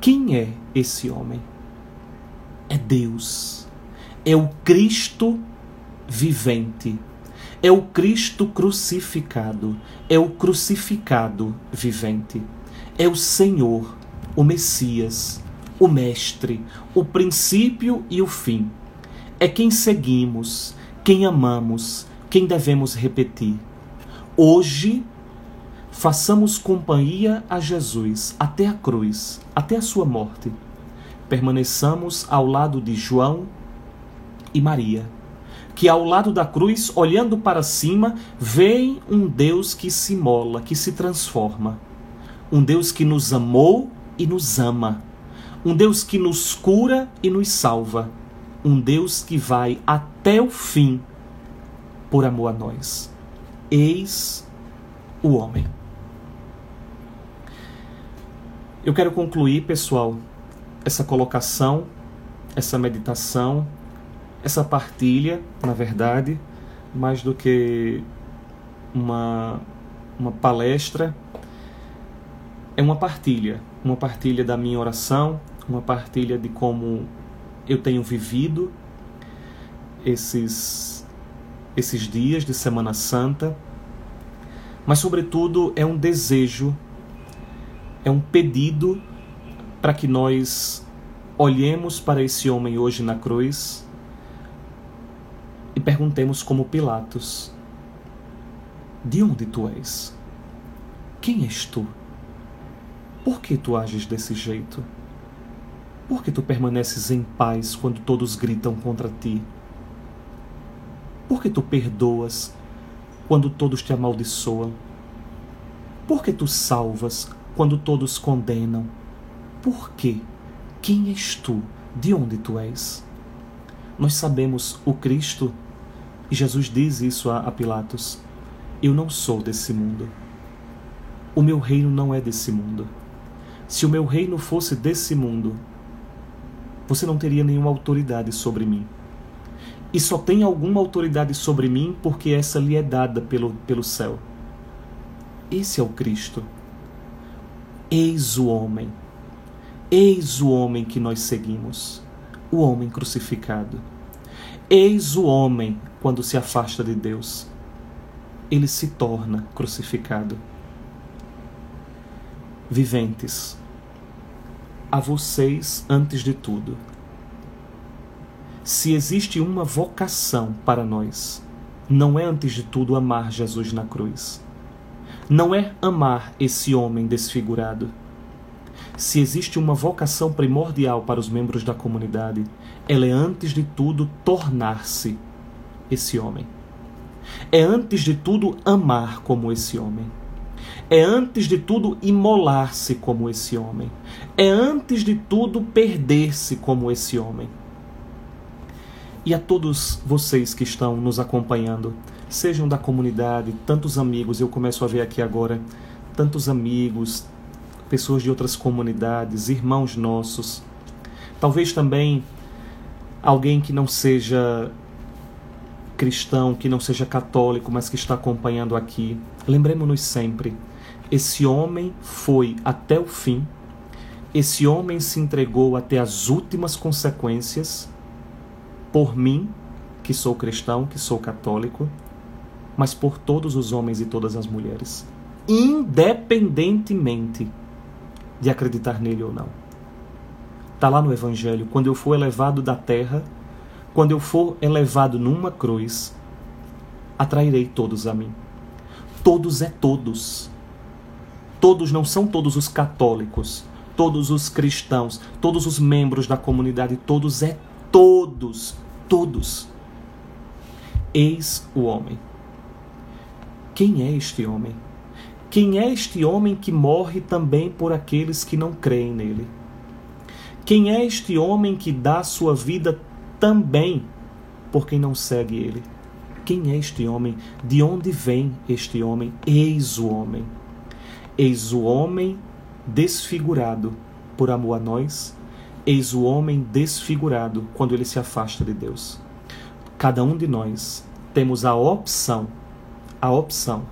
Quem é esse homem? É Deus. É o Cristo vivente. É o Cristo crucificado. É o crucificado vivente. É o Senhor, o Messias, o Mestre, o princípio e o fim. É quem seguimos, quem amamos, quem devemos repetir. Hoje Façamos companhia a Jesus até a cruz, até a sua morte. Permaneçamos ao lado de João e Maria, que ao lado da cruz, olhando para cima, veem um Deus que se mola, que se transforma. Um Deus que nos amou e nos ama. Um Deus que nos cura e nos salva. Um Deus que vai até o fim por amor a nós. Eis o homem. Eu quero concluir, pessoal, essa colocação, essa meditação, essa partilha, na verdade, mais do que uma, uma palestra, é uma partilha, uma partilha da minha oração, uma partilha de como eu tenho vivido esses esses dias de Semana Santa, mas sobretudo é um desejo é um pedido para que nós olhemos para esse homem hoje na cruz e perguntemos como Pilatos: De onde tu és? Quem és tu? Por que tu ages desse jeito? Por que tu permaneces em paz quando todos gritam contra ti? Por que tu perdoas quando todos te amaldiçoam? Por que tu salvas quando todos condenam? Por quê? Quem és tu? De onde tu és? Nós sabemos o Cristo, e Jesus diz isso a, a Pilatos: Eu não sou desse mundo. O meu reino não é desse mundo. Se o meu reino fosse desse mundo, você não teria nenhuma autoridade sobre mim. E só tem alguma autoridade sobre mim porque essa lhe é dada pelo, pelo céu. Esse é o Cristo. Eis o homem. Eis o homem que nós seguimos. O homem crucificado. Eis o homem quando se afasta de Deus. Ele se torna crucificado. Viventes, a vocês antes de tudo. Se existe uma vocação para nós, não é antes de tudo amar Jesus na cruz não é amar esse homem desfigurado. Se existe uma vocação primordial para os membros da comunidade, ela é antes de tudo tornar-se esse homem. É antes de tudo amar como esse homem. É antes de tudo imolar-se como esse homem. É antes de tudo perder-se como esse homem. E a todos vocês que estão nos acompanhando, sejam da comunidade, tantos amigos, eu começo a ver aqui agora tantos amigos, pessoas de outras comunidades, irmãos nossos. Talvez também alguém que não seja cristão, que não seja católico, mas que está acompanhando aqui. Lembremos-nos sempre: esse homem foi até o fim, esse homem se entregou até as últimas consequências por mim, que sou cristão, que sou católico, mas por todos os homens e todas as mulheres, independentemente de acreditar nele ou não. Está lá no Evangelho: quando eu for elevado da terra, quando eu for elevado numa cruz, atrairei todos a mim. Todos é todos. Todos não são todos os católicos, todos os cristãos, todos os membros da comunidade, todos é todos, todos. Eis o homem. Quem é este homem? Quem é este homem que morre também por aqueles que não creem nele? Quem é este homem que dá sua vida também por quem não segue ele? Quem é este homem? De onde vem este homem? Eis o homem. Eis o homem desfigurado por amor a nós. Eis o homem desfigurado quando ele se afasta de Deus. Cada um de nós temos a opção a opção.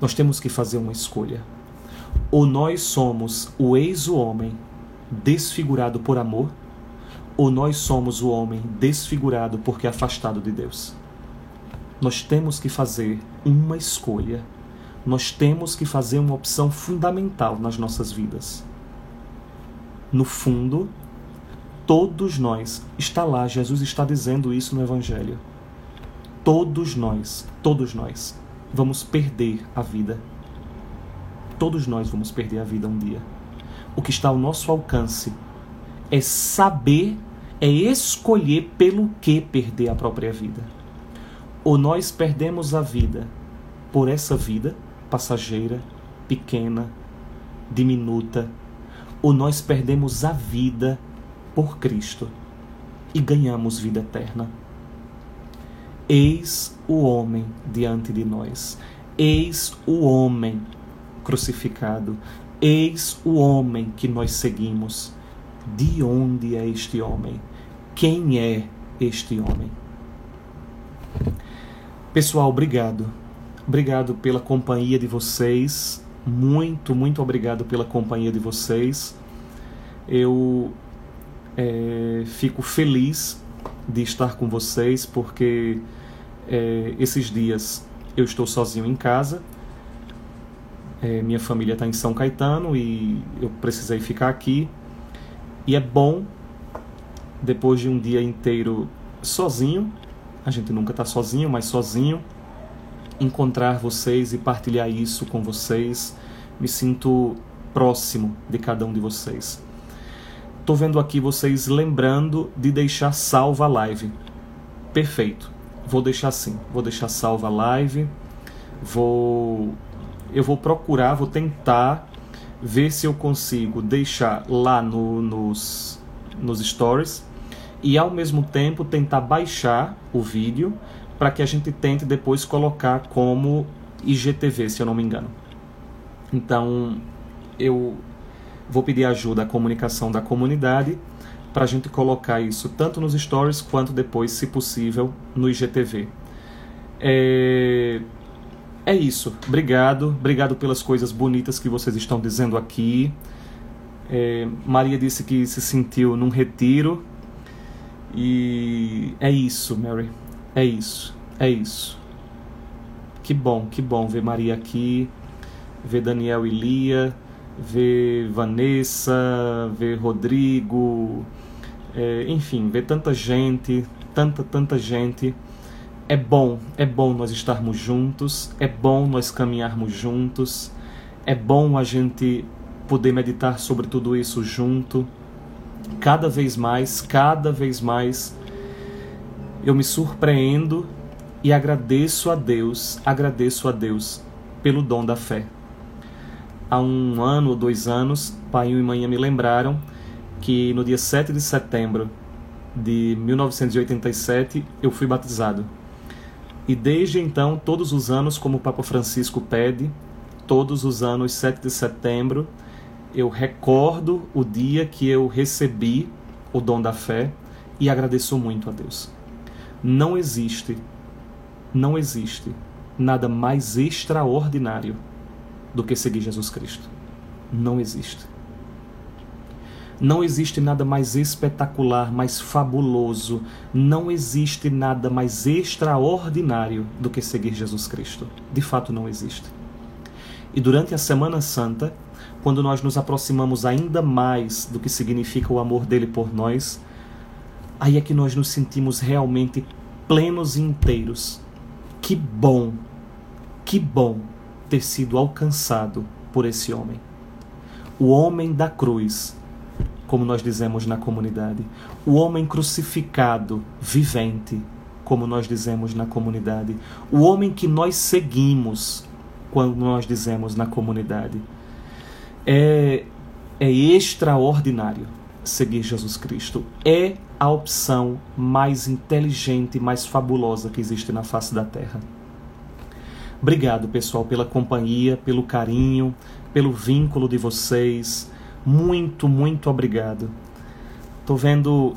Nós temos que fazer uma escolha. Ou nós somos o ex-homem desfigurado por amor, ou nós somos o homem desfigurado porque afastado de Deus. Nós temos que fazer uma escolha. Nós temos que fazer uma opção fundamental nas nossas vidas. No fundo, todos nós, está lá, Jesus está dizendo isso no Evangelho todos nós, todos nós, vamos perder a vida. Todos nós vamos perder a vida um dia. O que está ao nosso alcance é saber, é escolher pelo que perder a própria vida. Ou nós perdemos a vida por essa vida passageira, pequena, diminuta, ou nós perdemos a vida por Cristo e ganhamos vida eterna. Eis o homem diante de nós. Eis o homem crucificado. Eis o homem que nós seguimos. De onde é este homem? Quem é este homem? Pessoal, obrigado. Obrigado pela companhia de vocês. Muito, muito obrigado pela companhia de vocês. Eu é, fico feliz de estar com vocês porque é, esses dias eu estou sozinho em casa, é, minha família está em São Caetano e eu precisei ficar aqui. E é bom, depois de um dia inteiro sozinho, a gente nunca está sozinho, mas sozinho, encontrar vocês e partilhar isso com vocês. Me sinto próximo de cada um de vocês. Estou vendo aqui vocês lembrando de deixar salva a live. Perfeito. Vou deixar assim. Vou deixar salva a live. Vou eu vou procurar, vou tentar ver se eu consigo deixar lá no, nos, nos stories e ao mesmo tempo tentar baixar o vídeo para que a gente tente depois colocar como IGTV, se eu não me engano. Então, eu vou pedir ajuda à comunicação da comunidade para a gente colocar isso tanto nos stories quanto depois, se possível, no IGTV. É, é isso. Obrigado. Obrigado pelas coisas bonitas que vocês estão dizendo aqui. É, Maria disse que se sentiu num retiro. E é isso, Mary. É isso. É isso. Que bom, que bom ver Maria aqui, ver Daniel e Lia, ver Vanessa, ver Rodrigo, é, enfim, ver tanta gente, tanta, tanta gente. É bom, é bom nós estarmos juntos, é bom nós caminharmos juntos, é bom a gente poder meditar sobre tudo isso junto. Cada vez mais, cada vez mais, eu me surpreendo e agradeço a Deus, agradeço a Deus pelo dom da fé. Há um ano ou dois anos, pai e mãe me lembraram que no dia 7 de setembro de 1987 eu fui batizado. E desde então, todos os anos, como o Papa Francisco pede, todos os anos, 7 de setembro, eu recordo o dia que eu recebi o dom da fé e agradeço muito a Deus. Não existe, não existe nada mais extraordinário do que seguir Jesus Cristo. Não existe. Não existe nada mais espetacular, mais fabuloso, não existe nada mais extraordinário do que seguir Jesus Cristo. De fato, não existe. E durante a Semana Santa, quando nós nos aproximamos ainda mais do que significa o amor dele por nós, aí é que nós nos sentimos realmente plenos e inteiros. Que bom, que bom ter sido alcançado por esse homem. O homem da cruz como nós dizemos na comunidade. O homem crucificado, vivente, como nós dizemos na comunidade. O homem que nós seguimos, quando nós dizemos na comunidade. É, é extraordinário seguir Jesus Cristo. É a opção mais inteligente e mais fabulosa que existe na face da terra. Obrigado, pessoal, pela companhia, pelo carinho, pelo vínculo de vocês muito, muito obrigado. Estou vendo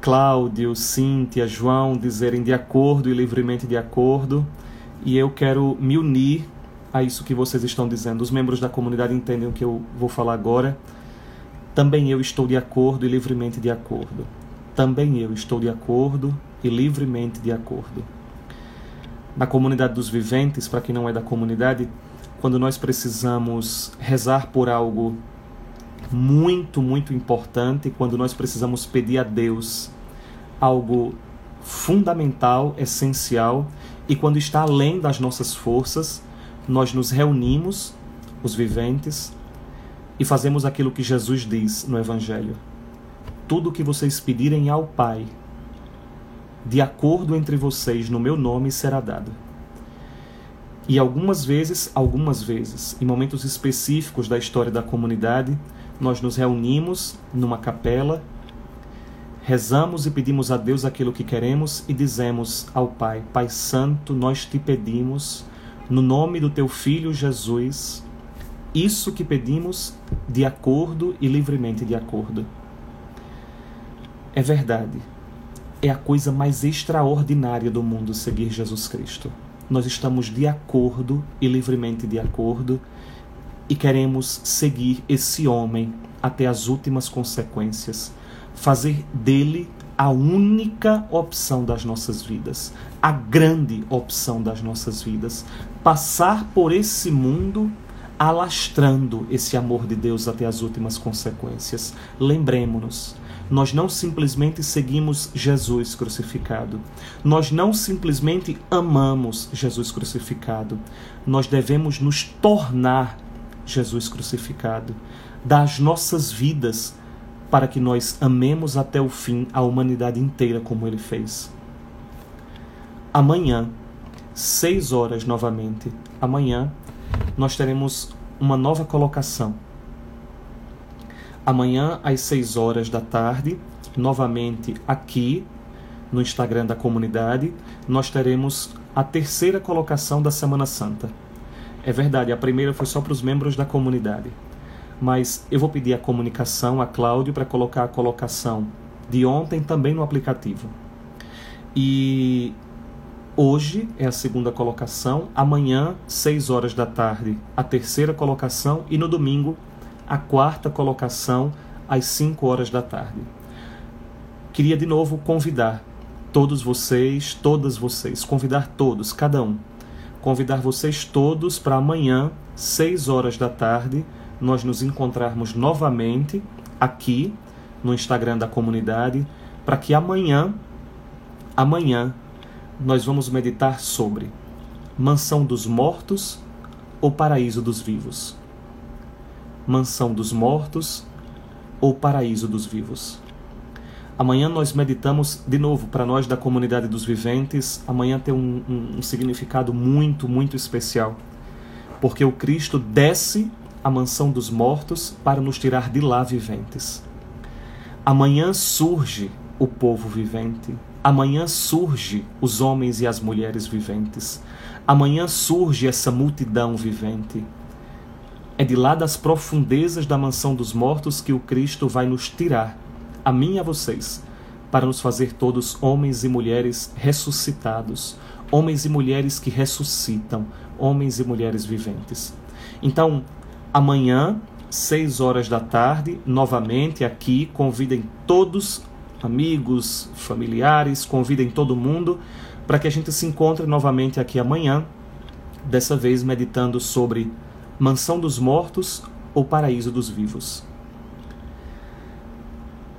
Cláudio, Cíntia, João dizerem de acordo e livremente de acordo, e eu quero me unir a isso que vocês estão dizendo. Os membros da comunidade entendem o que eu vou falar agora. Também eu estou de acordo e livremente de acordo. Também eu estou de acordo e livremente de acordo. Na comunidade dos viventes, para quem não é da comunidade, quando nós precisamos rezar por algo muito, muito importante quando nós precisamos pedir a Deus algo fundamental, essencial, e quando está além das nossas forças, nós nos reunimos, os viventes, e fazemos aquilo que Jesus diz no Evangelho. Tudo o que vocês pedirem ao Pai, de acordo entre vocês no meu nome, será dado. E algumas vezes, algumas vezes, em momentos específicos da história da comunidade, nós nos reunimos numa capela, rezamos e pedimos a Deus aquilo que queremos e dizemos ao Pai: Pai Santo, nós te pedimos, no nome do teu Filho Jesus, isso que pedimos de acordo e livremente de acordo. É verdade. É a coisa mais extraordinária do mundo seguir Jesus Cristo. Nós estamos de acordo e livremente de acordo e queremos seguir esse homem até as últimas consequências, fazer dele a única opção das nossas vidas, a grande opção das nossas vidas, passar por esse mundo alastrando esse amor de Deus até as últimas consequências. Lembremos-nos, nós não simplesmente seguimos Jesus crucificado. Nós não simplesmente amamos Jesus crucificado. Nós devemos nos tornar Jesus crucificado, das nossas vidas para que nós amemos até o fim a humanidade inteira como ele fez. Amanhã, seis horas novamente, amanhã nós teremos uma nova colocação. Amanhã, às 6 horas da tarde, novamente aqui no Instagram da comunidade, nós teremos a terceira colocação da Semana Santa. É verdade, a primeira foi só para os membros da comunidade. Mas eu vou pedir a comunicação a Cláudio para colocar a colocação de ontem também no aplicativo. E Hoje é a segunda colocação, amanhã, 6 horas da tarde, a terceira colocação e no domingo, a quarta colocação, às 5 horas da tarde. Queria de novo convidar todos vocês, todas vocês, convidar todos, cada um, convidar vocês todos para amanhã, 6 horas da tarde, nós nos encontrarmos novamente aqui no Instagram da comunidade, para que amanhã, amanhã, nós vamos meditar sobre Mansão dos Mortos ou Paraíso dos Vivos. Mansão dos Mortos ou Paraíso dos Vivos. Amanhã nós meditamos de novo para nós da comunidade dos viventes. Amanhã tem um, um, um significado muito, muito especial, porque o Cristo desce à mansão dos mortos para nos tirar de lá viventes. Amanhã surge o povo vivente, Amanhã surge os homens e as mulheres viventes. Amanhã surge essa multidão vivente. É de lá das profundezas da mansão dos mortos que o Cristo vai nos tirar, a mim e a vocês, para nos fazer todos homens e mulheres ressuscitados, homens e mulheres que ressuscitam, homens e mulheres viventes. Então, amanhã, seis horas da tarde, novamente aqui, convidem todos amigos, familiares, convidem todo mundo para que a gente se encontre novamente aqui amanhã, dessa vez meditando sobre Mansão dos Mortos ou Paraíso dos Vivos.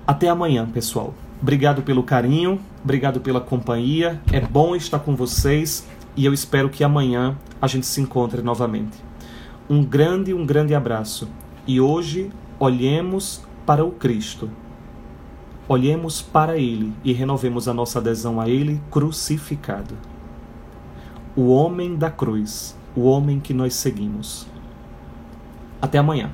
Até amanhã, pessoal. Obrigado pelo carinho, obrigado pela companhia. É bom estar com vocês e eu espero que amanhã a gente se encontre novamente. Um grande, um grande abraço. E hoje olhemos para o Cristo olhemos para Ele e renovemos a nossa adesão a Ele crucificado. O homem da cruz, o homem que nós seguimos. Até amanhã.